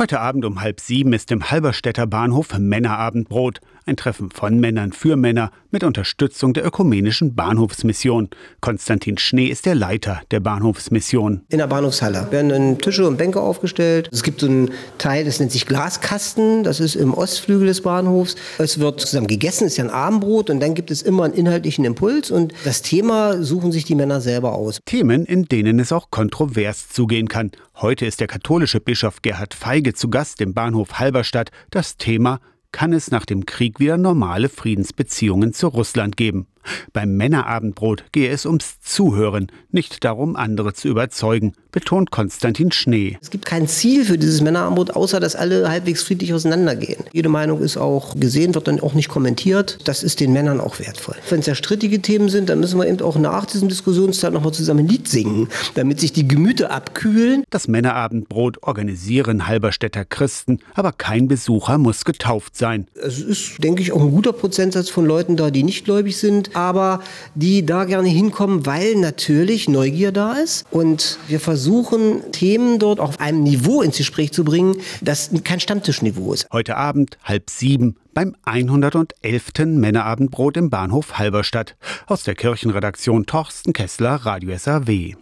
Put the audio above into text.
Heute Abend um halb sieben ist im Halberstädter Bahnhof Männerabendbrot. Ein Treffen von Männern für Männer mit Unterstützung der ökumenischen Bahnhofsmission. Konstantin Schnee ist der Leiter der Bahnhofsmission. In der Bahnhofshalle werden dann Tische und Bänke aufgestellt. Es gibt so einen Teil, das nennt sich Glaskasten. Das ist im Ostflügel des Bahnhofs. Es wird zusammen gegessen, ist ja ein Abendbrot und dann gibt es immer einen inhaltlichen Impuls und das Thema suchen sich die Männer selber aus. Themen, in denen es auch kontrovers zugehen kann. Heute ist der katholische Bischof Gerhard Feige zu Gast im Bahnhof Halberstadt. Das Thema kann es nach dem Krieg wieder normale Friedensbeziehungen zu Russland geben. Beim Männerabendbrot gehe es ums Zuhören, nicht darum, andere zu überzeugen, betont Konstantin Schnee. Es gibt kein Ziel für dieses Männerabendbrot, außer dass alle halbwegs friedlich auseinandergehen. Jede Meinung ist auch gesehen, wird dann auch nicht kommentiert. Das ist den Männern auch wertvoll. Wenn es ja strittige Themen sind, dann müssen wir eben auch nach diesem Diskussionsteil nochmal zusammen ein Lied singen, damit sich die Gemüter abkühlen. Das Männerabendbrot organisieren Halberstädter Christen, aber kein Besucher muss getauft sein. Es ist, denke ich, auch ein guter Prozentsatz von Leuten da, die nicht gläubig sind aber die da gerne hinkommen, weil natürlich Neugier da ist. Und wir versuchen, Themen dort auf einem Niveau ins Gespräch zu bringen, das kein Stammtischniveau ist. Heute Abend halb sieben beim 111. Männerabendbrot im Bahnhof Halberstadt. Aus der Kirchenredaktion Torsten Kessler, Radio SAW.